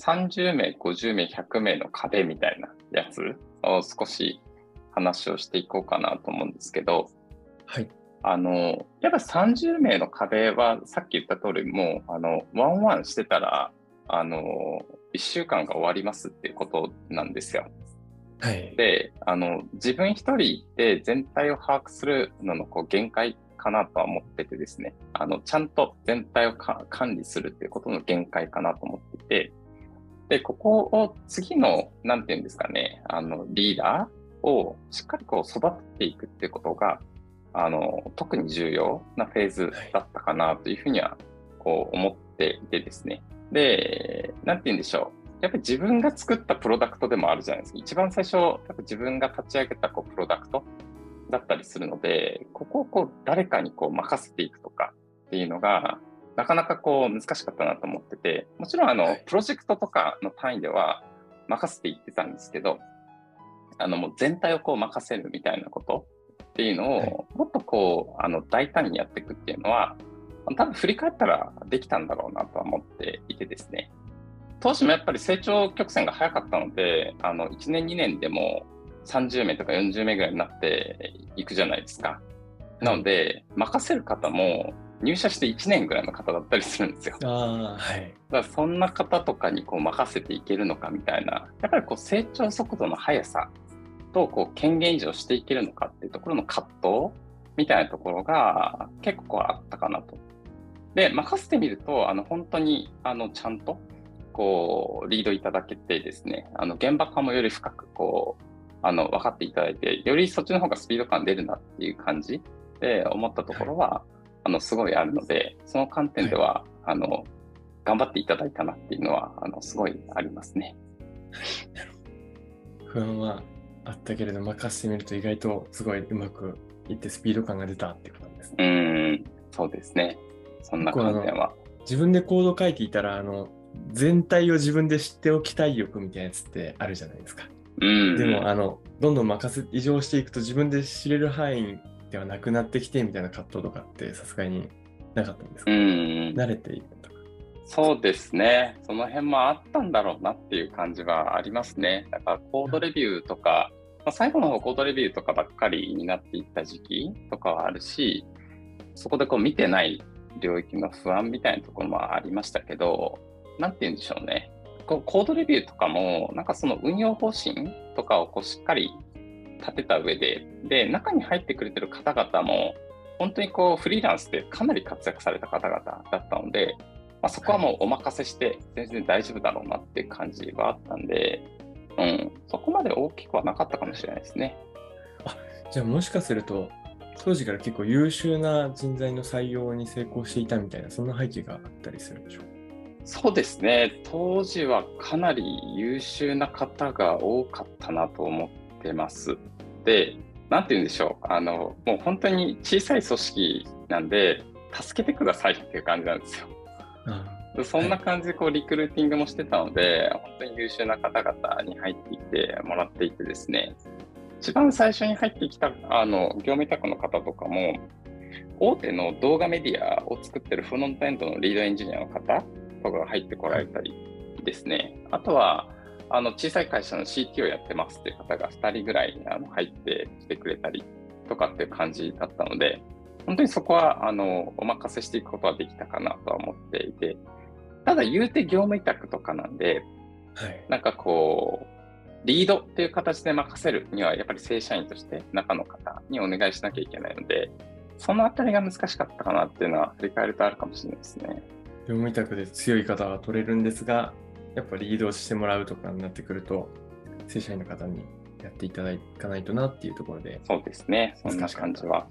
30名、50名、100名の壁みたいなやつを少し話をしていこうかなと思うんですけど、はい。あの、やっぱ30名の壁はさっき言った通り、もう、あの、ワンワンしてたら、あの、1週間が終わりますっていうことなんですよ。はい。で、あの、自分一人で全体を把握するののこう限界かなとは思っててですね、あの、ちゃんと全体をか管理するっていうことの限界かなと思ってて、で、ここを次の、なんていうんですかね、あの、リーダーをしっかりこう育てていくっていうことが、あの、特に重要なフェーズだったかなというふうには、こう思っていてですね。で、なんて言うんでしょう。やっぱり自分が作ったプロダクトでもあるじゃないですか。一番最初、やっぱ自分が立ち上げたこうプロダクトだったりするので、ここをこう誰かにこう任せていくとかっていうのが、なかなかこう難しかったなと思ってて、もちろんあの、はいプロジェクトとかの単位では任せていってたんですけど、あのもう全体をこう任せるみたいなことっていうのを、はいもっとこう、あの大胆にやっていくっていうのは、多分振り返ったらできたんだろうなとは思っていてですね。当時もやっぱり成長曲線が早かったので、あの1年2年でも30名とか40名ぐらいになっていくじゃないですか。なので、任せる方も入社して1年ぐらいの方だったりするんですよ。ああ、はい。だからそんな方とかにこう任せていけるのかみたいな、やっぱりこう成長速度の速さとこう権限維持をしていけるのかっていうところの葛藤みたいなところが結構こうあったかなと。で、任せてみると、あの本当にあのちゃんとこうリードいただけてですね、あの現場感もより深くこうあの分かっていただいて、よりそっちの方がスピード感出るなっていう感じで思ったところは、あのすごいあるので、その観点では、あの頑張っていただいたなっていうのは、あのすごいありますね。不安はあったけれど、任せてみると意外とすごいうまくいってスピード感が出たっていうことですうね。ーん、そうですね。そんな観点は。自分でコード書いていたら、あの、全体を自分で知っておきたい欲みたいなやつってあるじゃないですか。うん。でも、あの、どんどん任せ、異常していくと自分で知れる範囲ではなくなってきてみたいな葛藤とかってさすがになかったんですか、うん、慣れていくとか。そうですね。その辺もあったんだろうなっていう感じはありますね。だからコードレビューとか、まあ、最後の方コードレビューとかばっかりになっていった時期とかはあるし、そこでこう見てない領域の不安みたいなところもありましたけど、なんて言うんでしょうね。こうコードレビューとかも、なんかその運用方針とかをこうしっかり立てた上で、で、中に入ってくれてる方々も、本当にこうフリーランスでかなり活躍された方々だったので、まあ、そこはもうお任せして全然大丈夫だろうなって感じはあったんで、うん、そこまで大きくはなかったかもしれないですね。じゃあもしかすると、当時から結構優秀な人材の採用に成功していたみたいな、そんな背景があったりするんでしょうそうですね、当時はかなり優秀な方が多かったなと思ってます。で、なんて言うんでしょう、あのもう本当に小さい組織なんで、助けてくださいっていう感じなんですよ。あでそんな感じでこうリクルーティングもしてたので、本当に優秀な方々に入ってきてもらっていてですね、一番最初に入ってきたあの業務委託の方とかも、大手の動画メディアを作ってるフロントエンドのリードエンジニアの方とかが入ってこられたりですね、あとはあの小さい会社の CT をやってますっていう方が2人ぐらいあの入ってきてくれたりとかっていう感じだったので、本当にそこはあのお任せしていくことはできたかなとは思っていて、ただ言うて業務委託とかなんで、はい。なんかこう、リードっていう形で任せるには、やっぱり正社員として中の方にお願いしなきゃいけないので、そのあたりが難しかったかなっていうのは振り返るとあるかもしれないですね。業務委託で強い方は取れるんですが、やっぱリードしてもらうとかになってくると、正社員の方にやっていただかないとなっていうところで、そうですね。そんな感じは、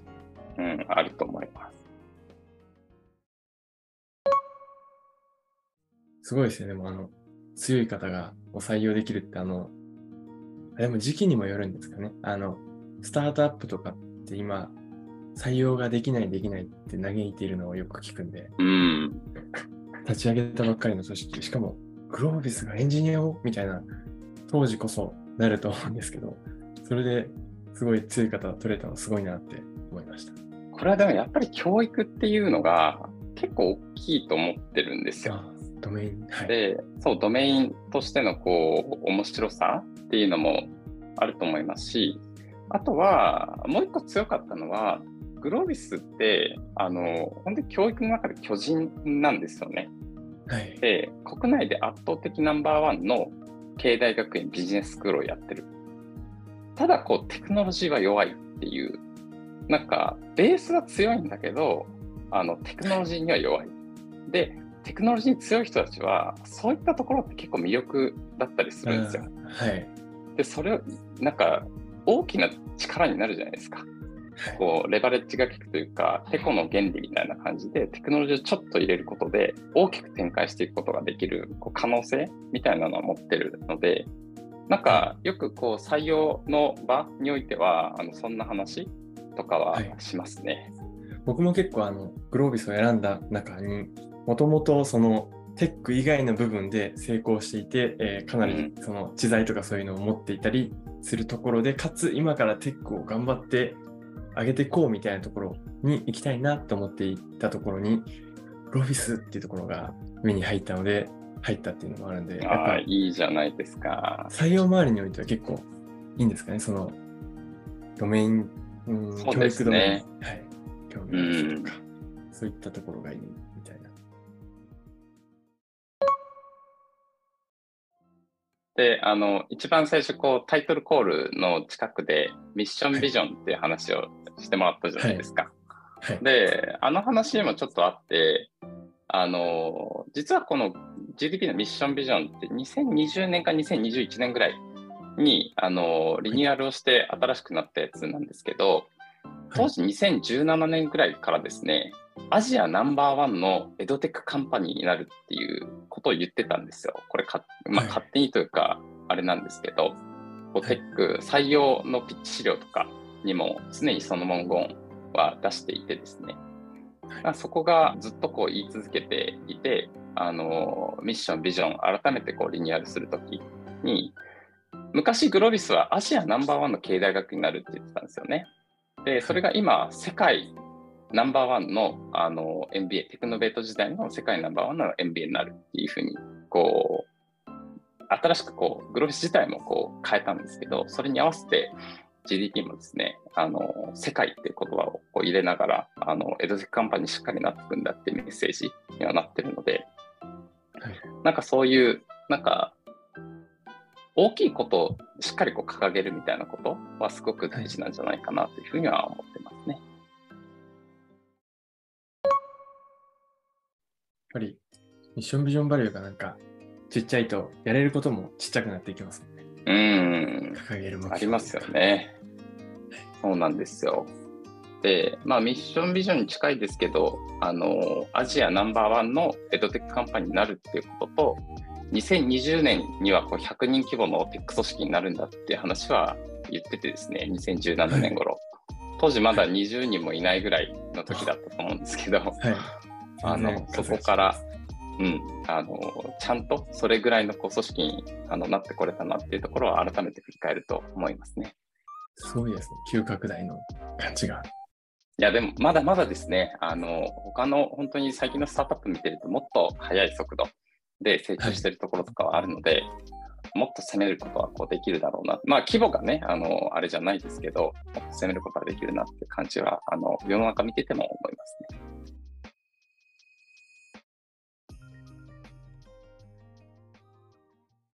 うん、あると思います。すごいですよね。でもあの、強い方がお採用できるって、あの、あでも時期にもよるんですかね。あの、スタートアップとかって今、採用ができないできないって嘆いているのをよく聞くんで、うん。立ち上げたばっかりの組織、しかもグロービスがエンジニアを？みたいな、当時こそなると思うんですけど、それですごい強い方取れたのすごいなって思いました。これはでもやっぱり教育っていうのが結構大きいと思ってるんですよ。あドメイン、はい。で、そう、ドメインとしてのこう、面白さっていうのもあると思いますし、あとは、もう一個強かったのは、グロービスって、あの、本当に教育の中で巨人なんですよね。はい。で、国内で圧倒的ナンバーワンの経大学院ビジネススクールをやってる。ただ、こう、テクノロジーは弱いっていう、なんか、ベースは強いんだけど、あの、テクノロジーには弱い。で、テクノロジーに強い人たちは、そういったところって結構魅力だったりするんですよ。うんはい。で、それを、なんか、大きな力になるじゃないですか。こう、レバレッジが効くというか、テコの原理みたいな感じで、テクノロジーをちょっと入れることで、大きく展開していくことができるこう可能性みたいなのは持ってるので、なんか、よくこう、採用の場においては、あのそんな話とかははい。しますね。僕も結構あのグロービスを選んだ中にもともとそのテック以外の部分で成功していて、えーかなりその知財とかそういうのを持っていたりするところでかつ今からテックを頑張って上げていこうみたいなところに行きたいなと思っていたところにグロービスっていうところが目に入ったので入ったっていうのもあるんでやっああ、ぱいいじゃないですか。採用周りにおいては結構いいんですかねそのドメイン、うん教育ドメイン、はい、興味がある人とか、そういったところがいいみたいな。で、あの、一番最初、こう、タイトルコールの近くで、ミッションビジョンっていう話をしてもらったじゃないですか。はい。で、あの話にもちょっとあって、あの、実はこの GDP のミッションビジョンって2020年か2021年ぐらいに、あの、リニューアルをして新しくなったやつなんですけど、当時2017年ぐらいからですね、アジアナンバーワンの EdTech カンパニーになるっていうことを言ってたんですよ。これか、まあ、はい勝手にというか、あれなんですけど、こうテック採用のピッチ資料とかにも常にその文言は出していてですね、まあそこがずっとこう言い続けていて、あのミッション、ビジョン、改めてこうリニューアルするときに、昔グロービスはアジアナンバーワンの経営大学になるって言ってたんですよね。で、それが今、世界ナンバーワンのあの MBA、テクノベート時代の世界ナンバーワンの MBA になるっていうふうに、こう、新しくこう、グロービス自体もこう変えたんですけど、それに合わせて GDP もですね、あの、世界っていう言葉をこう入れながら、あの、 EdTech カンパニーしっかりなっていくんだってメッセージにはなってるので、はい。なんかそういう、なんか、大きいことをしっかりこう掲げるみたいなことはすごく大事なんじゃないかなというふうには思ってますぱりミッションビジョンバリューがなんかちっちゃいとやれることもちっちゃくなっていきますね。うーん。掲げるありますよ。ね。そうなんですよ。で、まあ、ミッションビジョンに近いですけど、あの、アジアナンバーワンの EdTech カンパニーになるっていうことと、2020年にはこう100人規模のテック組織になるんだっていう話は言っててですね、2017年頃。当時まだ20人もいないぐらいの時だったと思うんですけど、はい。あのそこから、うん、あのちゃんとそれぐらいのこう組織にあのなってこれたなっていうところは改めて振り返ると思いますね。すごいですね。急拡大の感じが。いや、でもまだまだですね、あの他の本当に最近のスタートアップ見てると、もっと速い速度で成長してるところとかはあるので、もっと攻めることはこうできるだろうな。まあ、規模がね、あのあれじゃないですけど、もっと攻めることはできるなって感じは、あの世の中見てても思いますね。